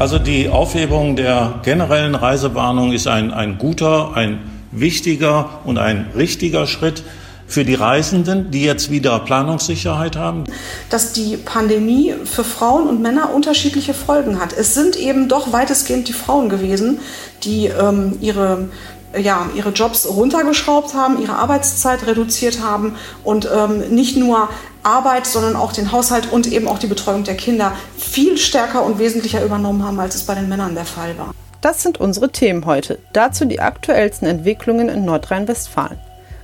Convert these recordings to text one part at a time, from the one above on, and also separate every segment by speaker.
Speaker 1: Also die Aufhebung der generellen Reisewarnung ist ein, ein guter, ein wichtiger und ein richtiger Schritt für die Reisenden, die jetzt wieder Planungssicherheit haben.
Speaker 2: Dass die Pandemie für Frauen und Männer unterschiedliche Folgen hat. Es sind eben doch weitestgehend die Frauen gewesen, die ähm, ihre ja, ihre Jobs runtergeschraubt haben, ihre Arbeitszeit reduziert haben und ähm, nicht nur Arbeit, sondern auch den Haushalt und eben auch die Betreuung der Kinder viel stärker und wesentlicher übernommen haben, als es bei den Männern der Fall war.
Speaker 3: Das sind unsere Themen heute. Dazu die aktuellsten Entwicklungen in Nordrhein-Westfalen.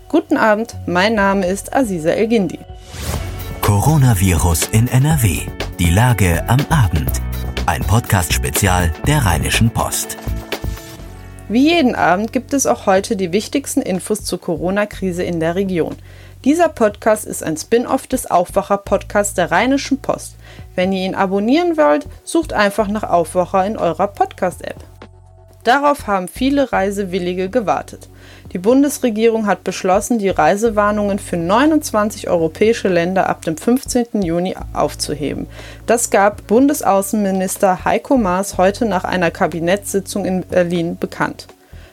Speaker 3: Guten Abend, mein Name ist Aziza Elgindi.
Speaker 4: Coronavirus in NRW. Die Lage am Abend. Ein Podcast-Spezial der Rheinischen Post.
Speaker 3: Wie jeden Abend gibt es auch heute die wichtigsten Infos zur Corona-Krise in der Region. Dieser Podcast ist ein Spin-off des Aufwacher-Podcasts der Rheinischen Post. Wenn ihr ihn abonnieren wollt, sucht einfach nach Aufwacher in eurer Podcast-App. Darauf haben viele Reisewillige gewartet. Die Bundesregierung hat beschlossen, die Reisewarnungen für 29 europäische Länder ab dem 15. Juni aufzuheben. Das gab Bundesaußenminister Heiko Maas heute nach einer Kabinettssitzung in Berlin bekannt.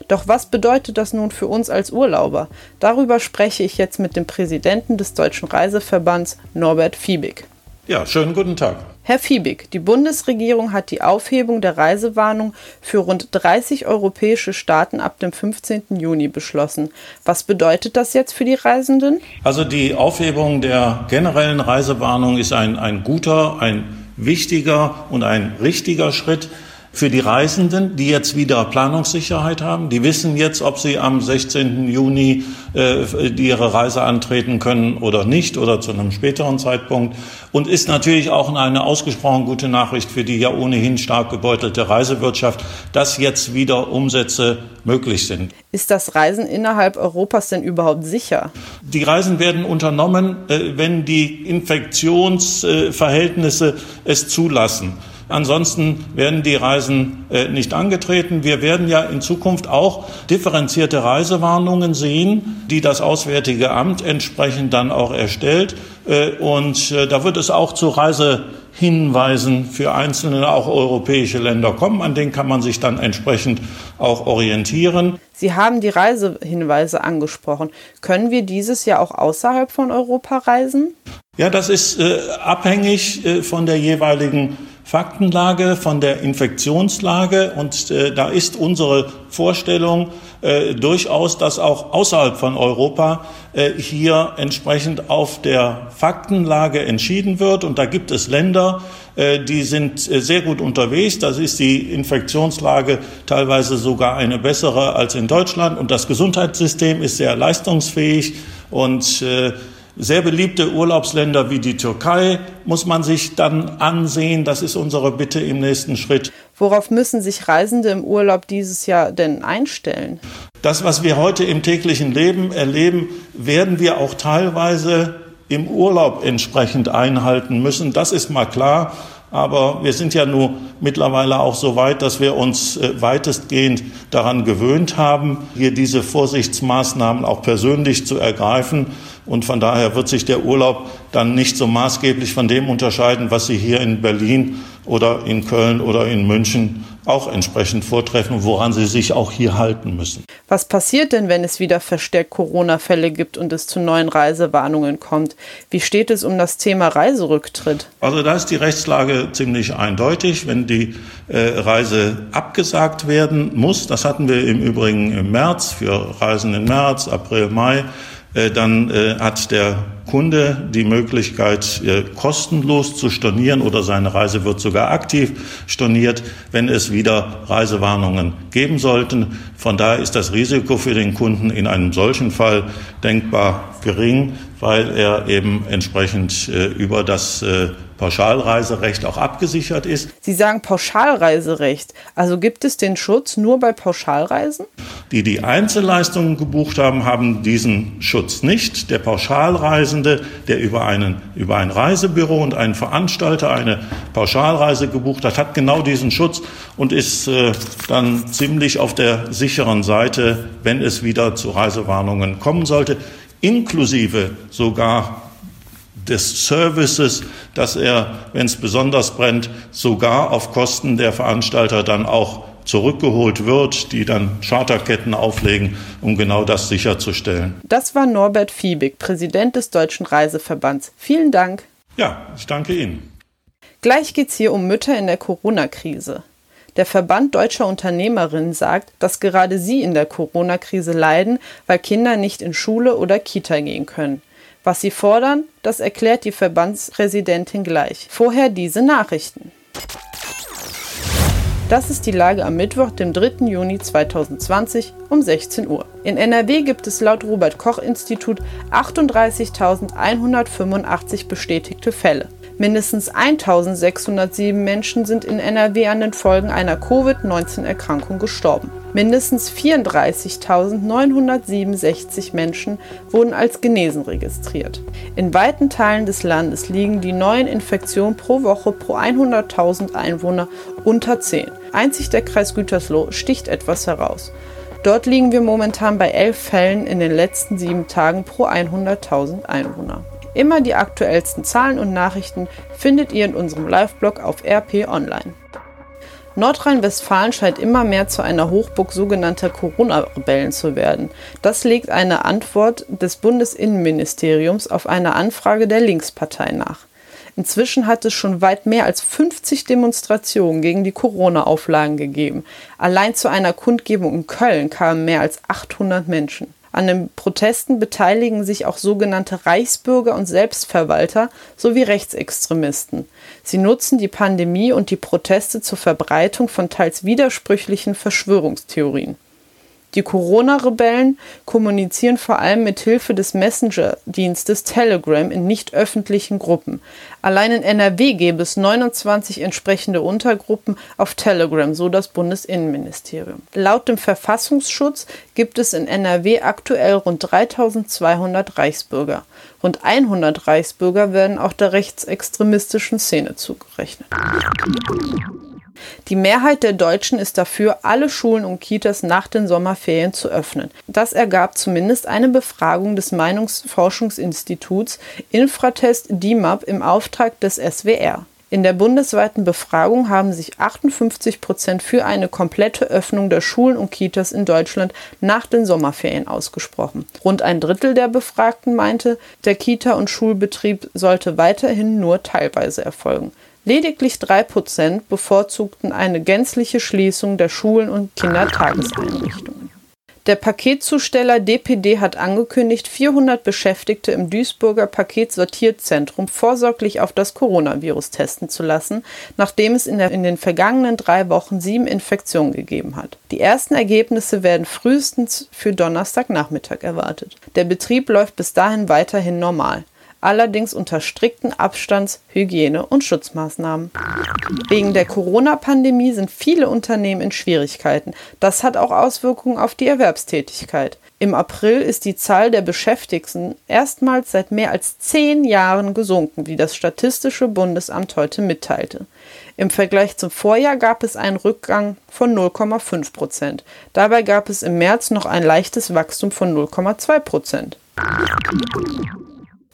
Speaker 3: Doch was bedeutet das nun für uns als Urlauber? Darüber spreche ich jetzt mit dem Präsidenten des Deutschen Reiseverbands Norbert Fiebig.
Speaker 1: Ja, schönen guten Tag.
Speaker 3: Herr Fiebig, die Bundesregierung hat die Aufhebung der Reisewarnung für rund 30 europäische Staaten ab dem 15. Juni beschlossen. Was bedeutet das jetzt für die Reisenden?
Speaker 1: Also die Aufhebung der generellen Reisewarnung ist ein, ein guter, ein wichtiger und ein richtiger Schritt für die Reisenden, die jetzt wieder Planungssicherheit haben. Die wissen jetzt, ob sie am 16. Juni äh, ihre Reise antreten können oder nicht oder zu einem späteren Zeitpunkt. Und ist natürlich auch eine ausgesprochen gute Nachricht für die ja ohnehin stark gebeutelte Reisewirtschaft, dass jetzt wieder Umsätze möglich sind.
Speaker 3: Ist das Reisen innerhalb Europas denn überhaupt sicher?
Speaker 1: Die Reisen werden unternommen, äh, wenn die Infektionsverhältnisse es zulassen. Ansonsten werden die Reisen äh, nicht angetreten. Wir werden ja in Zukunft auch differenzierte Reisewarnungen sehen, die das Auswärtige Amt entsprechend dann auch erstellt. Äh, und äh, da wird es auch zu Reisehinweisen für einzelne, auch europäische Länder kommen. An denen kann man sich dann entsprechend auch orientieren.
Speaker 3: Sie haben die Reisehinweise angesprochen. Können wir dieses Jahr auch außerhalb von Europa reisen?
Speaker 1: Ja, das ist äh, abhängig äh, von der jeweiligen Faktenlage, von der Infektionslage. Und äh, da ist unsere Vorstellung äh, durchaus, dass auch außerhalb von Europa äh, hier entsprechend auf der Faktenlage entschieden wird. Und da gibt es Länder, äh, die sind äh, sehr gut unterwegs. Das ist die Infektionslage teilweise sogar eine bessere als in Deutschland. Und das Gesundheitssystem ist sehr leistungsfähig und äh, sehr beliebte Urlaubsländer wie die Türkei muss man sich dann ansehen. Das ist unsere Bitte im nächsten Schritt.
Speaker 3: Worauf müssen sich Reisende im Urlaub dieses Jahr denn einstellen?
Speaker 1: Das, was wir heute im täglichen Leben erleben, werden wir auch teilweise im Urlaub entsprechend einhalten müssen. Das ist mal klar. Aber wir sind ja nun mittlerweile auch so weit, dass wir uns äh, weitestgehend daran gewöhnt haben, hier diese Vorsichtsmaßnahmen auch persönlich zu ergreifen. Und von daher wird sich der Urlaub dann nicht so maßgeblich von dem unterscheiden, was Sie hier in Berlin oder in Köln oder in München auch entsprechend vortreffen, woran sie sich auch hier halten müssen.
Speaker 3: Was passiert denn, wenn es wieder verstärkt Corona-Fälle gibt und es zu neuen Reisewarnungen kommt? Wie steht es um das Thema Reiserücktritt?
Speaker 1: Also da ist die Rechtslage ziemlich eindeutig. Wenn die äh, Reise abgesagt werden muss, das hatten wir im Übrigen im März für Reisen im März, April, Mai, dann äh, hat der Kunde die Möglichkeit, äh, kostenlos zu stornieren oder seine Reise wird sogar aktiv storniert, wenn es wieder Reisewarnungen geben sollten. Von daher ist das Risiko für den Kunden in einem solchen Fall denkbar gering, weil er eben entsprechend über das Pauschalreiserecht auch abgesichert ist.
Speaker 3: Sie sagen Pauschalreiserecht. Also gibt es den Schutz nur bei Pauschalreisen?
Speaker 1: Die, die Einzelleistungen gebucht haben, haben diesen Schutz nicht. Der Pauschalreisende, der über, einen, über ein Reisebüro und einen Veranstalter eine Pauschalreise gebucht hat, hat genau diesen Schutz und ist äh, dann ziemlich auf der sicheren Seite, wenn es wieder zu Reisewarnungen kommen sollte, inklusive sogar des Services, dass er, wenn es besonders brennt, sogar auf Kosten der Veranstalter dann auch zurückgeholt wird, die dann Charterketten auflegen, um genau das sicherzustellen.
Speaker 3: Das war Norbert Fiebig, Präsident des Deutschen Reiseverbands. Vielen Dank.
Speaker 1: Ja, ich danke Ihnen.
Speaker 3: Gleich geht es hier um Mütter in der Corona-Krise. Der Verband deutscher Unternehmerinnen sagt, dass gerade sie in der Corona-Krise leiden, weil Kinder nicht in Schule oder Kita gehen können. Was sie fordern, das erklärt die Verbandspräsidentin gleich. Vorher diese Nachrichten. Das ist die Lage am Mittwoch, dem 3. Juni 2020 um 16 Uhr. In NRW gibt es laut Robert Koch Institut 38.185 bestätigte Fälle. Mindestens 1607 Menschen sind in NRW an den Folgen einer Covid-19-Erkrankung gestorben. Mindestens 34.967 Menschen wurden als genesen registriert. In weiten Teilen des Landes liegen die neuen Infektionen pro Woche pro 100.000 Einwohner unter 10. Einzig der Kreis Gütersloh sticht etwas heraus. Dort liegen wir momentan bei 11 Fällen in den letzten sieben Tagen pro 100.000 Einwohner. Immer die aktuellsten Zahlen und Nachrichten findet ihr in unserem Live-Blog auf RP Online. Nordrhein-Westfalen scheint immer mehr zu einer Hochburg sogenannter Corona-Rebellen zu werden. Das legt eine Antwort des Bundesinnenministeriums auf eine Anfrage der Linkspartei nach. Inzwischen hat es schon weit mehr als 50 Demonstrationen gegen die Corona-Auflagen gegeben. Allein zu einer Kundgebung in Köln kamen mehr als 800 Menschen. An den Protesten beteiligen sich auch sogenannte Reichsbürger und Selbstverwalter sowie Rechtsextremisten. Sie nutzen die Pandemie und die Proteste zur Verbreitung von teils widersprüchlichen Verschwörungstheorien. Die Corona-Rebellen kommunizieren vor allem mit Hilfe des Messenger-Dienstes Telegram in nicht öffentlichen Gruppen. Allein in NRW gäbe es 29 entsprechende Untergruppen auf Telegram, so das Bundesinnenministerium. Laut dem Verfassungsschutz gibt es in NRW aktuell rund 3200 Reichsbürger. Rund 100 Reichsbürger werden auch der rechtsextremistischen Szene zugerechnet. Die Mehrheit der Deutschen ist dafür, alle Schulen und Kitas nach den Sommerferien zu öffnen. Das ergab zumindest eine Befragung des Meinungsforschungsinstituts Infratest DIMAP im Auftrag des SWR. In der bundesweiten Befragung haben sich 58 Prozent für eine komplette Öffnung der Schulen und Kitas in Deutschland nach den Sommerferien ausgesprochen. Rund ein Drittel der Befragten meinte, der Kita- und Schulbetrieb sollte weiterhin nur teilweise erfolgen. Lediglich drei Prozent bevorzugten eine gänzliche Schließung der Schulen und Kindertageseinrichtungen. Der Paketzusteller DPD hat angekündigt, 400 Beschäftigte im Duisburger Paketsortierzentrum vorsorglich auf das Coronavirus testen zu lassen, nachdem es in, der, in, den vergangenen drei Wochen sieben Infektionen gegeben hat. Die ersten Ergebnisse werden frühestens für Donnerstagnachmittag erwartet. Der Betrieb läuft bis dahin weiterhin normal allerdings unter strikten Abstands-, Hygiene- und Schutzmaßnahmen. Wegen der Corona-Pandemie sind viele Unternehmen in Schwierigkeiten. Das hat auch Auswirkungen auf die Erwerbstätigkeit. Im April ist die Zahl der Beschäftigten erstmals seit mehr als zehn Jahren gesunken, wie das Statistische Bundesamt heute mitteilte. Im Vergleich zum Vorjahr gab es einen Rückgang von 0,5 Prozent. Dabei gab es im März noch ein leichtes Wachstum von 0,2 Prozent.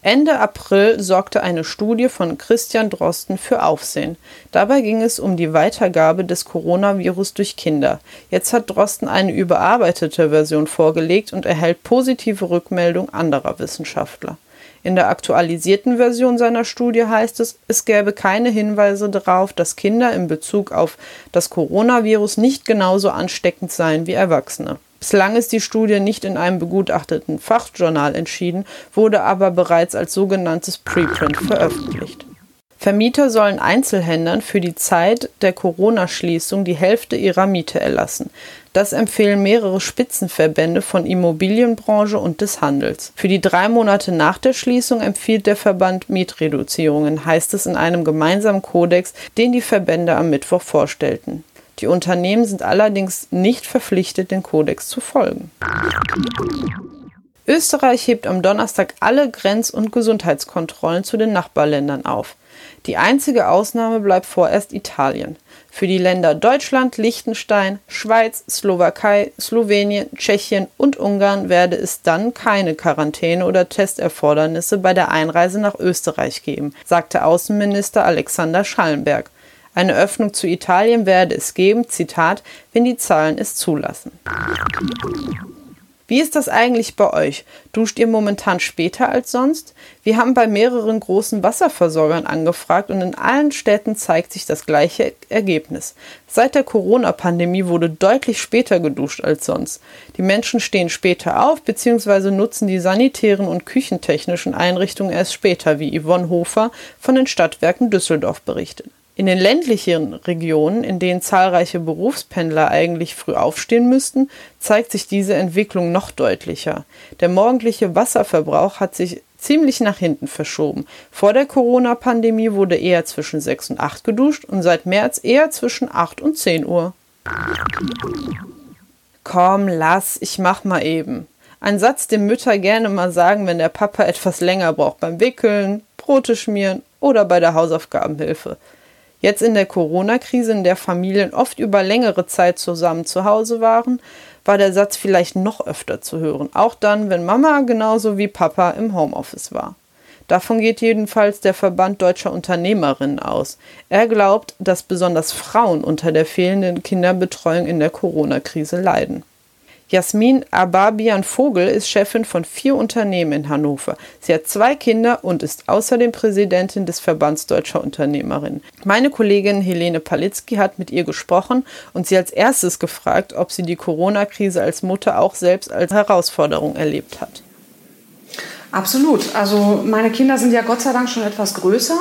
Speaker 3: Ende April sorgte eine Studie von Christian Drosten für Aufsehen. Dabei ging es um die Weitergabe des Coronavirus durch Kinder. Jetzt hat Drosten eine überarbeitete Version vorgelegt und erhält positive Rückmeldung anderer Wissenschaftler. In der aktualisierten Version seiner Studie heißt es, es gäbe keine Hinweise darauf, dass Kinder in Bezug auf das Coronavirus nicht genauso ansteckend seien wie Erwachsene. Bislang ist die Studie nicht in einem begutachteten Fachjournal entschieden, wurde aber bereits als sogenanntes Preprint veröffentlicht. Vermieter sollen Einzelhändlern für die Zeit der Corona-Schließung die Hälfte ihrer Miete erlassen. Das empfehlen mehrere Spitzenverbände von Immobilienbranche und des Handels. Für die drei Monate nach der Schließung empfiehlt der Verband Mietreduzierungen, heißt es in einem gemeinsamen Kodex, den die Verbände am Mittwoch vorstellten. Die Unternehmen sind allerdings nicht verpflichtet, den Kodex zu folgen. Österreich hebt am Donnerstag alle Grenz- und Gesundheitskontrollen zu den Nachbarländern auf. Die einzige Ausnahme bleibt vorerst Italien. Für die Länder Deutschland, Liechtenstein, Schweiz, Slowakei, Slowenien, Tschechien und Ungarn werde es dann keine Quarantäne oder Testerfordernisse bei der Einreise nach Österreich geben, sagte Außenminister Alexander Schallenberg. Eine Öffnung zu Italien werde es geben, Zitat, wenn die Zahlen es zulassen. Wie ist das eigentlich bei euch? Duscht ihr momentan später als sonst? Wir haben bei mehreren großen Wasserversorgern angefragt und in allen Städten zeigt sich das gleiche Ergebnis. Seit der Corona-Pandemie wurde deutlich später geduscht als sonst. Die Menschen stehen später auf bzw. nutzen die sanitären und küchentechnischen Einrichtungen erst später, wie Yvonne Hofer von den Stadtwerken Düsseldorf berichtet. In den ländlichen Regionen, in denen zahlreiche Berufspendler eigentlich früh aufstehen müssten, zeigt sich diese Entwicklung noch deutlicher. Der morgendliche Wasserverbrauch hat sich ziemlich nach hinten verschoben. Vor der Corona-Pandemie wurde eher zwischen 6 und 8 geduscht und seit März eher zwischen 8 und 10 Uhr. Komm, lass, ich mach mal eben. Ein Satz, den Mütter gerne mal sagen, wenn der Papa etwas länger braucht beim Wickeln, Brote schmieren oder bei der Hausaufgabenhilfe. Jetzt in der Corona-Krise, in der Familien oft über längere Zeit zusammen zu Hause waren, war der Satz vielleicht noch öfter zu hören, auch dann, wenn Mama genauso wie Papa im Homeoffice war. Davon geht jedenfalls der Verband deutscher Unternehmerinnen aus. Er glaubt, dass besonders Frauen unter der fehlenden Kinderbetreuung in der Corona-Krise leiden. Jasmin Ababian Vogel ist Chefin von vier Unternehmen in Hannover. Sie hat zwei Kinder und ist außerdem Präsidentin des Verbands Deutscher Unternehmerinnen. Meine Kollegin Helene Palitzky hat mit ihr gesprochen und sie als erstes gefragt, ob sie die Corona-Krise als Mutter auch selbst als Herausforderung erlebt hat.
Speaker 2: Absolut. Also meine Kinder sind ja Gott sei Dank schon etwas größer.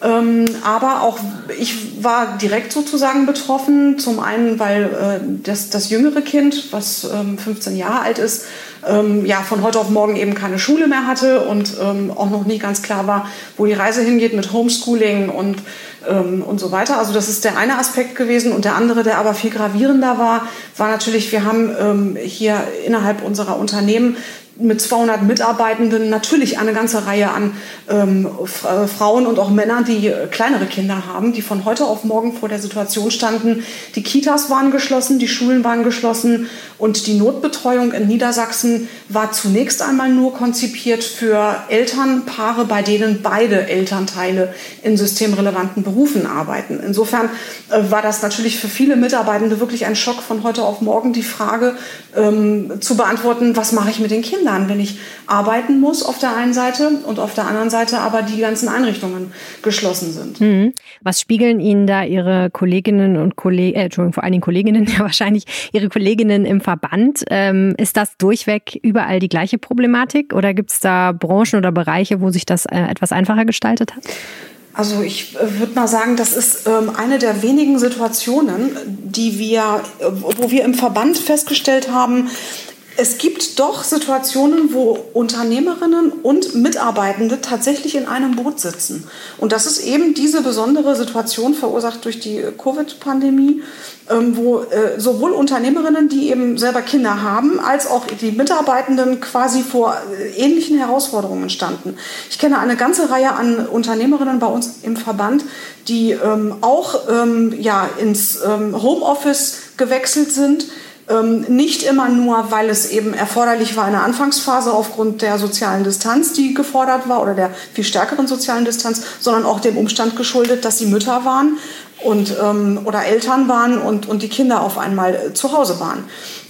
Speaker 2: Ähm, aber auch ich war direkt sozusagen betroffen. Zum einen, weil äh, das, das jüngere Kind, was ähm, 15 Jahre alt ist, ähm, ja von heute auf morgen eben keine Schule mehr hatte und ähm, auch noch nie ganz klar war, wo die Reise hingeht mit Homeschooling und ähm, und so weiter. Also das ist der eine Aspekt gewesen und der andere, der aber viel gravierender war, war natürlich, wir haben ähm, hier innerhalb unserer Unternehmen mit 200 Mitarbeitenden natürlich eine ganze Reihe an ähm, äh, Frauen und auch Männern, die äh, kleinere Kinder haben, die von heute auf morgen vor der Situation standen. Die Kitas waren geschlossen, die Schulen waren geschlossen und die Notbetreuung in Niedersachsen war zunächst einmal nur konzipiert für Elternpaare, bei denen beide Elternteile in systemrelevanten Berufen arbeiten. Insofern äh, war das natürlich für viele Mitarbeitende wirklich ein Schock von heute auf morgen, die Frage ähm, zu beantworten, was mache ich mit den Kindern? Kindern, wenn ich arbeiten muss auf der einen Seite und auf der anderen Seite aber die ganzen Einrichtungen geschlossen sind.
Speaker 5: Mhm. Was spiegeln Ihnen da Ihre Kolleginnen und Kollegen, äh, Entschuldigung, vor allen Dingen Kolleginnen, ja wahrscheinlich Ihre Kolleginnen im Verband? Ähm, ist das durchweg überall die gleiche Problematik oder gibt es da Branchen oder Bereiche, wo sich das äh, etwas einfacher gestaltet hat?
Speaker 2: Also ich äh, würde mal sagen, das ist ähm, eine der wenigen Situationen, die wir, äh, wo wir im Verband festgestellt haben, es gibt doch Situationen, wo Unternehmerinnen und Mitarbeitende tatsächlich in einem Boot sitzen. Und das ist eben diese besondere Situation verursacht durch die Covid-Pandemie, ähm, wo äh, sowohl Unternehmerinnen, die eben selber Kinder haben, als auch die Mitarbeitenden quasi vor äh, ähnlichen Herausforderungen standen. Ich kenne eine ganze Reihe an Unternehmerinnen bei uns im Verband, die ähm, auch ähm, ja, ins Homeoffice gewechselt sind ähm, nicht immer nur, weil es eben erforderlich war in der Anfangsphase aufgrund der sozialen Distanz, die gefordert war oder der viel stärkeren sozialen Distanz, sondern auch dem Umstand geschuldet, dass sie Mütter waren und, ähm, oder Eltern waren und, und die Kinder auf einmal äh, zu Hause waren.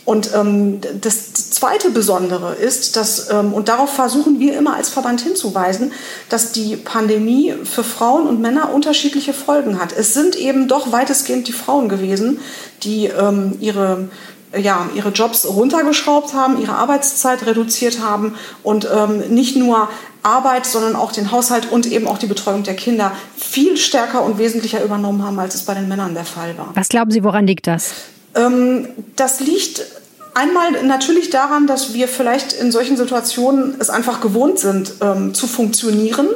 Speaker 2: Und ähm, das zweite Besondere ist, dass, ähm, und darauf versuchen wir immer als Verband hinzuweisen, dass die Pandemie für Frauen und Männer unterschiedliche Folgen hat. Es sind eben doch weitestgehend die Frauen gewesen, die ähm, ihre ja, ihre Jobs runtergeschraubt haben, ihre Arbeitszeit reduziert haben und ähm, nicht nur Arbeit, sondern auch den Haushalt und eben auch die Betreuung der Kinder viel stärker und wesentlicher übernommen haben, als es bei den Männern der Fall war.
Speaker 5: Was glauben Sie, woran liegt das?
Speaker 2: Ähm, das liegt einmal natürlich daran, dass wir vielleicht in solchen Situationen es einfach gewohnt sind, ähm, zu funktionieren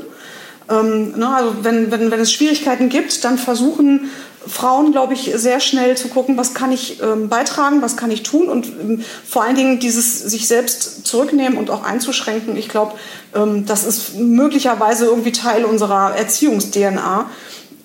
Speaker 2: Ähm, ne, also wenn, wenn, wenn es Schwierigkeiten gibt, dann versuchen Frauen, glaube ich, sehr schnell zu gucken, was kann ich ähm, beitragen, was kann ich tun und ähm, vor allen Dingen dieses sich selbst zurücknehmen und auch einzuschränken. Ich glaube, ähm, das ist möglicherweise irgendwie Teil unserer Erziehungs-DNA,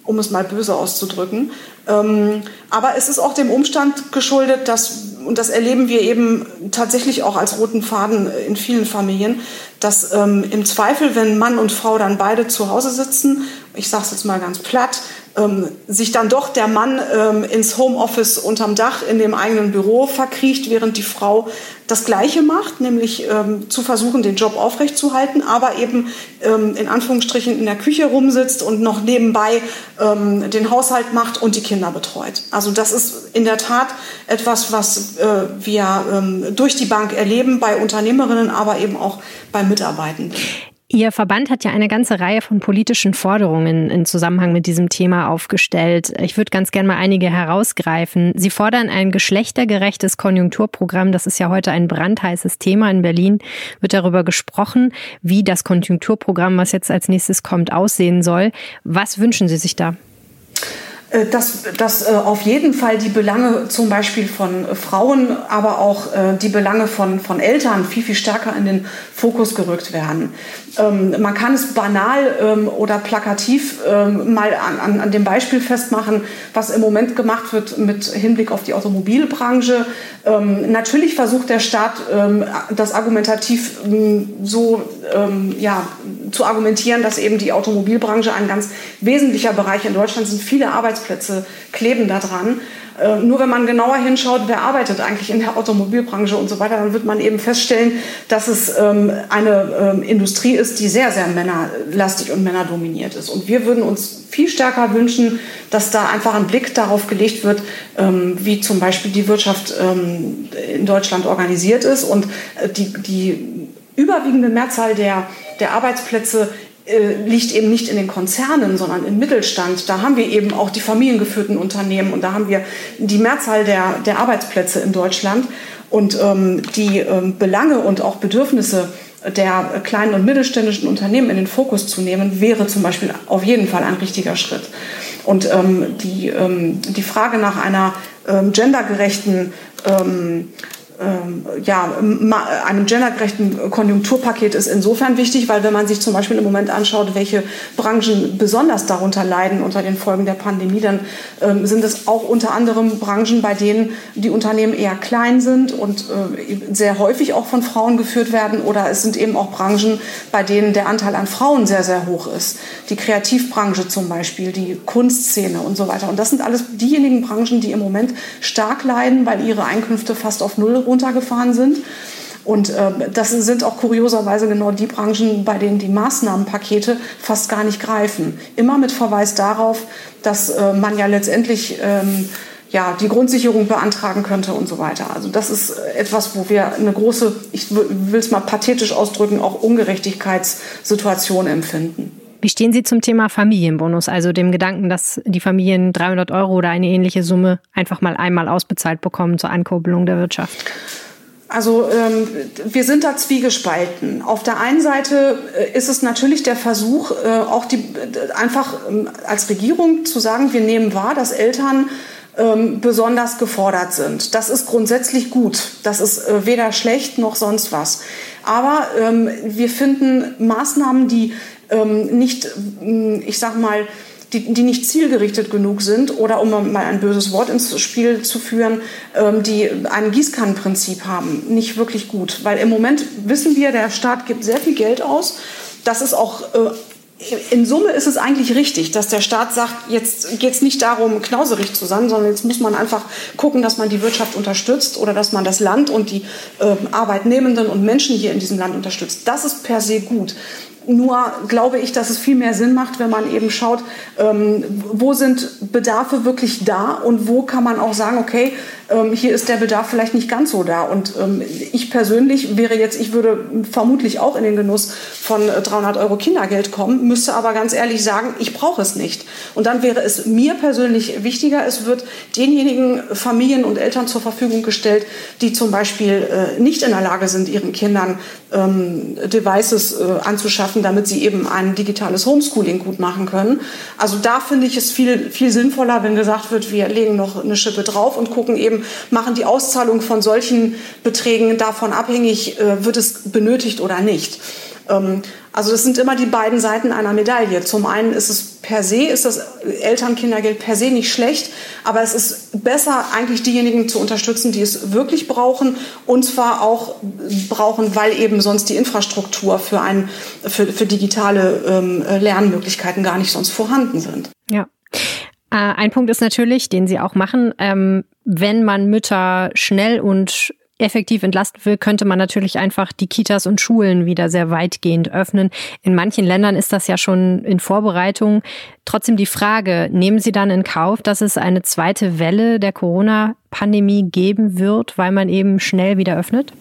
Speaker 2: um es mal böse auszudrücken. Ähm, aber es ist auch dem Umstand geschuldet, dass, und das erleben wir eben tatsächlich auch als roten Faden in vielen Familien, dass ähm, im Zweifel, wenn Mann und Frau dann beide zu Hause sitzen, ich sage es jetzt mal ganz platt, ähm, sich dann doch der Mann ähm, ins Homeoffice unterm Dach in dem eigenen Büro verkriecht, während die Frau das Gleiche macht, nämlich ähm, zu versuchen, den Job aufrechtzuerhalten, aber eben ähm, in Anführungsstrichen in der Küche rumsitzt und noch nebenbei ähm, den Haushalt macht und die Kinder betreut. Also das ist in der Tat etwas, was äh, wir ähm, durch die Bank erleben bei Unternehmerinnen, aber eben auch bei Mitarbeitenden.
Speaker 5: Ihr Verband hat ja eine ganze Reihe von politischen Forderungen in Zusammenhang mit diesem Thema aufgestellt. Ich würde ganz gerne mal einige herausgreifen. Sie fordern ein geschlechtergerechtes Konjunkturprogramm. Das ist ja heute ein brandheißes Thema. In Berlin wird darüber gesprochen, wie das Konjunkturprogramm, was jetzt als nächstes kommt, aussehen soll. Was wünschen Sie sich da?
Speaker 2: Äh, dass, dass äh, auf jeden Fall die Belange zum Beispiel von Frauen, aber auch äh, die Belange von, von Eltern viel, viel stärker in den Fokus gerückt werden. Ähm, man kann es banal ähm, oder plakativ ähm, mal an, an, dem Beispiel festmachen, was im Moment gemacht wird mit Hinblick auf die Automobilbranche. Natürlich versucht der Staat, das argumentativ so ja, zu argumentieren, dass eben die Automobilbranche ein ganz wesentlicher Bereich in Deutschland sind. Viele Arbeitsplätze kleben daran. Äh, nur wenn man genauer hinschaut, wer arbeitet eigentlich in der Automobilbranche und so weiter, dann wird man eben feststellen, dass es ähm, eine ähm, Industrie ist, die sehr, sehr männerlastig und männerdominiert ist. Und wir würden uns viel stärker wünschen, dass da einfach ein Blick darauf gelegt wird, ähm, wie zum Beispiel die Wirtschaft in Deutschland organisiert ist und äh, die, die überwiegende Mehrzahl der, der Arbeitsplätze äh, liegt eben nicht in den Konzernen, sondern im Mittelstand. Da haben wir eben auch die familiengeführten Unternehmen und da haben wir die Mehrzahl der, der Arbeitsplätze in Deutschland. Und ähm, die ähm, Belange und auch Bedürfnisse der kleinen und mittelständischen Unternehmen in den Fokus zu nehmen, wäre zum Beispiel auf jeden Fall ein richtiger Schritt. Und ähm, die, ähm, die Frage nach einer ähm, gendergerechten ähm, ja, einem gendergerechten Konjunkturpaket ist insofern wichtig, weil wenn man sich zum Beispiel im Moment anschaut, welche Branchen besonders darunter leiden unter den Folgen der Pandemie, dann ähm, sind es auch unter anderem Branchen, bei denen die Unternehmen eher klein sind und äh, sehr häufig auch von Frauen geführt werden oder es sind eben auch Branchen, bei denen der Anteil an Frauen sehr, sehr hoch ist. Die Kreativbranche zum Beispiel, die Kunstszene und so weiter. Und das sind alles diejenigen Branchen, die im Moment stark leiden, weil ihre Einkünfte fast auf Null runtergefahren sind. Und äh, das sind auch kurioserweise genau die Branchen, bei denen die Maßnahmenpakete fast gar nicht greifen. Immer mit Verweis darauf, dass äh, man ja letztendlich ähm, ja, die Grundsicherung beantragen könnte und so weiter. Also das ist etwas, wo wir eine große, ich will es mal pathetisch ausdrücken, auch Ungerechtigkeitssituation empfinden.
Speaker 5: Wie stehen Sie zum Thema Familienbonus, also dem Gedanken, dass die Familien 300 Euro oder eine ähnliche Summe einfach mal einmal ausbezahlt bekommen zur Ankurbelung der Wirtschaft?
Speaker 2: Also ähm, wir sind da zwiegespalten. Auf der einen Seite äh, ist es natürlich der Versuch, äh, auch die, äh, einfach ähm, als Regierung zu sagen, wir nehmen wahr, dass Eltern ähm, besonders gefordert sind. Das ist grundsätzlich gut. Das ist äh, weder schlecht noch sonst was. Aber ähm, wir finden Maßnahmen, die ähm, nicht, mm, ich sag mal, die, die nicht zielgerichtet genug sind oder um mal ein böses Wort ins Spiel zu führen, ähm, die ein Gießkannenprinzip haben, nicht wirklich gut. Weil im Moment wissen wir, der Staat gibt sehr viel Geld aus. Das ist auch äh, in Summe ist es eigentlich richtig, dass der Staat sagt, jetzt geht es nicht darum, knauserig zu sein, sondern jetzt muss man einfach gucken, dass man die Wirtschaft unterstützt oder dass man das Land und die äh, Arbeitnehmenden und Menschen hier in diesem Land unterstützt. Das ist per se gut. Nur glaube ich, dass es viel mehr Sinn macht, wenn man eben schaut, ähm, wo sind Bedarfe wirklich da und wo kann man auch sagen, okay, ähm, hier ist der Bedarf vielleicht nicht ganz so da. Und ähm, ich persönlich wäre jetzt, ich würde vermutlich auch in den Genuss von 300 Euro Kindergeld kommen, müsste aber ganz ehrlich sagen, ich brauche es nicht. Und dann wäre es mir persönlich wichtiger, es wird denjenigen Familien und Eltern zur Verfügung gestellt, die zum Beispiel äh, nicht in der Lage sind, ihren Kindern ähm, Devices äh, anzuschaffen, schaffen, damit sie eben ein digitales Homeschooling gut machen können. Also da finde ich es viel, viel sinnvoller, wenn gesagt wird, wir legen noch eine Schippe drauf und gucken eben, machen die Auszahlung von solchen Beträgen davon abhängig, äh, wird es benötigt oder nicht. Ähm, also das sind immer die beiden Seiten einer Medaille. Zum einen ist es per se, ist das Elternkindergeld per se nicht schlecht, aber es ist besser, eigentlich diejenigen zu unterstützen, die es wirklich brauchen und zwar auch brauchen, weil eben sonst die Infrastruktur für, ein, für, für digitale ähm, Lernmöglichkeiten gar nicht sonst vorhanden sind.
Speaker 5: Ja. Äh, ein Punkt ist natürlich, den Sie auch machen, ähm, wenn man Mütter schnell und effektiv entlasten will, könnte man natürlich einfach die Kitas und Schulen wieder sehr weitgehend öffnen. In manchen Ländern ist das ja schon in Vorbereitung. Trotzdem die Frage, nehmen Sie dann in Kauf, dass es eine zweite Welle der Corona-Pandemie geben wird, weil man eben schnell wieder öffnet?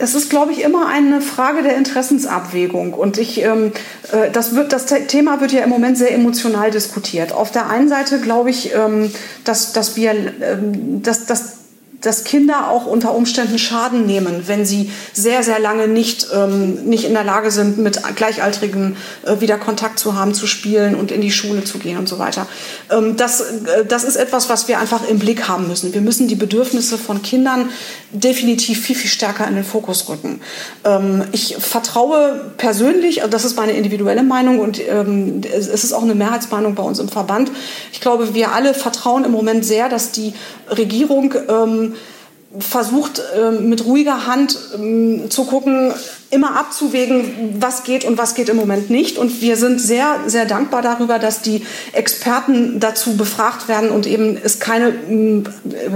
Speaker 2: Es ist, glaube ich, immer eine Frage der Interessensabwägung. Und ich, ähm, äh, das, wird, das Thema wird ja im Moment sehr emotional diskutiert. Auf der einen Seite glaube ich, ähm, dass, dass wir, ähm, dass, dass dass Kinder auch unter Umständen Schaden nehmen, wenn sie sehr, sehr lange nicht, ähm, nicht in der Lage sind, mit Gleichaltrigen äh, wieder Kontakt zu haben, zu spielen und in die Schule zu gehen und so weiter. Ähm, das, äh, das ist etwas, was wir einfach im Blick haben müssen. Wir müssen die Bedürfnisse von Kindern definitiv viel, viel stärker in den Fokus rücken. Ähm, ich vertraue persönlich, also das ist meine individuelle Meinung und ähm, es ist auch eine Mehrheitsmeinung bei uns im Verband. Ich glaube, wir alle vertrauen im Moment sehr, dass die Regierung ähm, versucht ähm, mit ruhiger Hand ähm, zu gucken, immer abzuwägen, was geht und was geht im Moment nicht. Und wir sind sehr, sehr dankbar darüber, dass die Experten dazu befragt werden und eben es keine äh,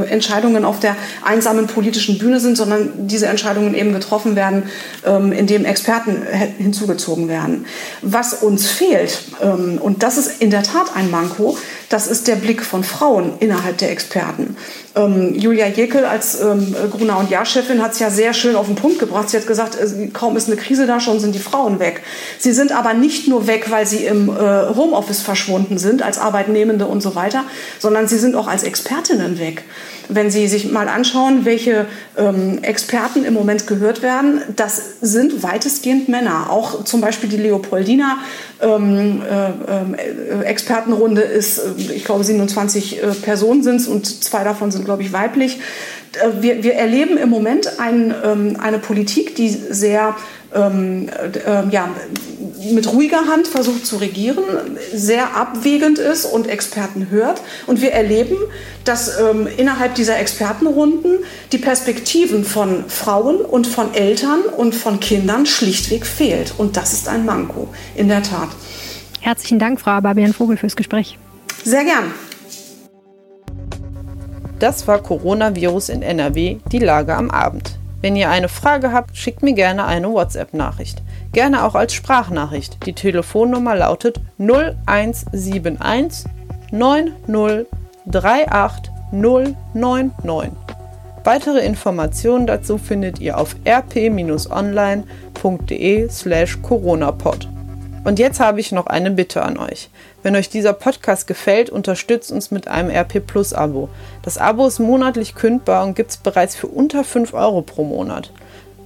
Speaker 2: Entscheidungen auf der einsamen politischen Bühne sind, sondern diese Entscheidungen eben getroffen werden, ähm, indem Experten hinzugezogen werden. Was uns fehlt, ähm, und das ist in der Tat ein Manko, das ist der Blick von Frauen innerhalb der Experten. Ähm, Julia Jekyll als Gruner und Jahr-Chefin hat es ja sehr schön auf den Punkt gebracht. Sie hat gesagt, äh, kaum ist eine Krise da, schon sind die Frauen weg. Sie sind aber nicht nur weg, weil sie im äh, Homeoffice verschwunden sind, als Arbeitnehmende und so weiter, sondern sie sind auch als Expertinnen weg. Wenn Sie sich mal anschauen, welche ähm, Experten im Moment gehört werden, das sind weitestgehend Männer. Auch zum Beispiel die Leopoldina ähm, äh, äh, Expertenrunde ist, äh, ich glaube, 27 äh, Personen sind es und zwei davon sind, glaube ich, weiblich. Äh, wir, wir erleben im Moment ein, ähm, eine Politik, die sehr ähm, äh, ja, mit ruhiger Hand versucht zu regieren, sehr abwägend ist und Experten hört. Und wir erleben, dass ähm, innerhalb dieser Expertenrunden die Perspektiven von Frauen und von Eltern und von Kindern schlichtweg fehlt. Und das ist ein Manko, in der Tat.
Speaker 5: Herzlichen Dank, Frau Babian Vogel, fürs Gespräch.
Speaker 2: Sehr gern.
Speaker 3: Das war Coronavirus in NRW, die Lage am Abend. Wenn ihr eine Frage habt, schickt mir gerne eine WhatsApp-Nachricht. Gerne auch als Sprachnachricht. Die Telefonnummer lautet 0171 9038 099. Weitere Informationen dazu findet ihr auf rp-online.de slash coronapod. Und jetzt habe ich noch eine Bitte an euch. Wenn euch dieser Podcast gefällt, unterstützt uns mit einem RP Plus Abo. Das Abo ist monatlich kündbar und gibt es bereits für unter 5 Euro pro Monat.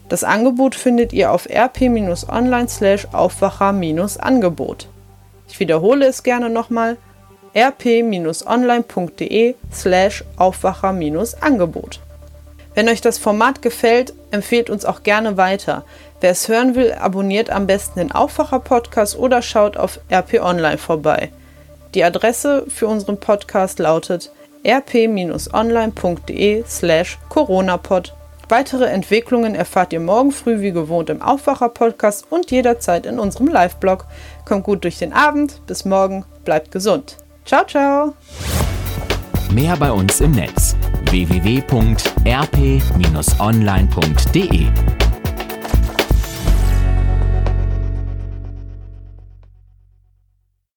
Speaker 3: Das Angebot findet ihr auf rp-online slash aufwacher-angebot. Ich wiederhole es gerne nochmal rp-online.de slash aufwacher-angebot. Wenn euch das Format gefällt, empfehlt uns auch gerne weiter. Wer es hören will, abonniert am besten den Aufwacher-Podcast oder schaut auf RP Online vorbei. Die Adresse für unseren Podcast lautet rp-online.de slash coronapod. Weitere Entwicklungen erfahrt ihr morgen früh wie gewohnt im Aufwacher-Podcast und jederzeit in unserem Live-Blog. Kommt gut durch den Abend, bis morgen, bleibt gesund. Ciao, ciao!
Speaker 4: Mehr bei uns im Netz www.rp-online.de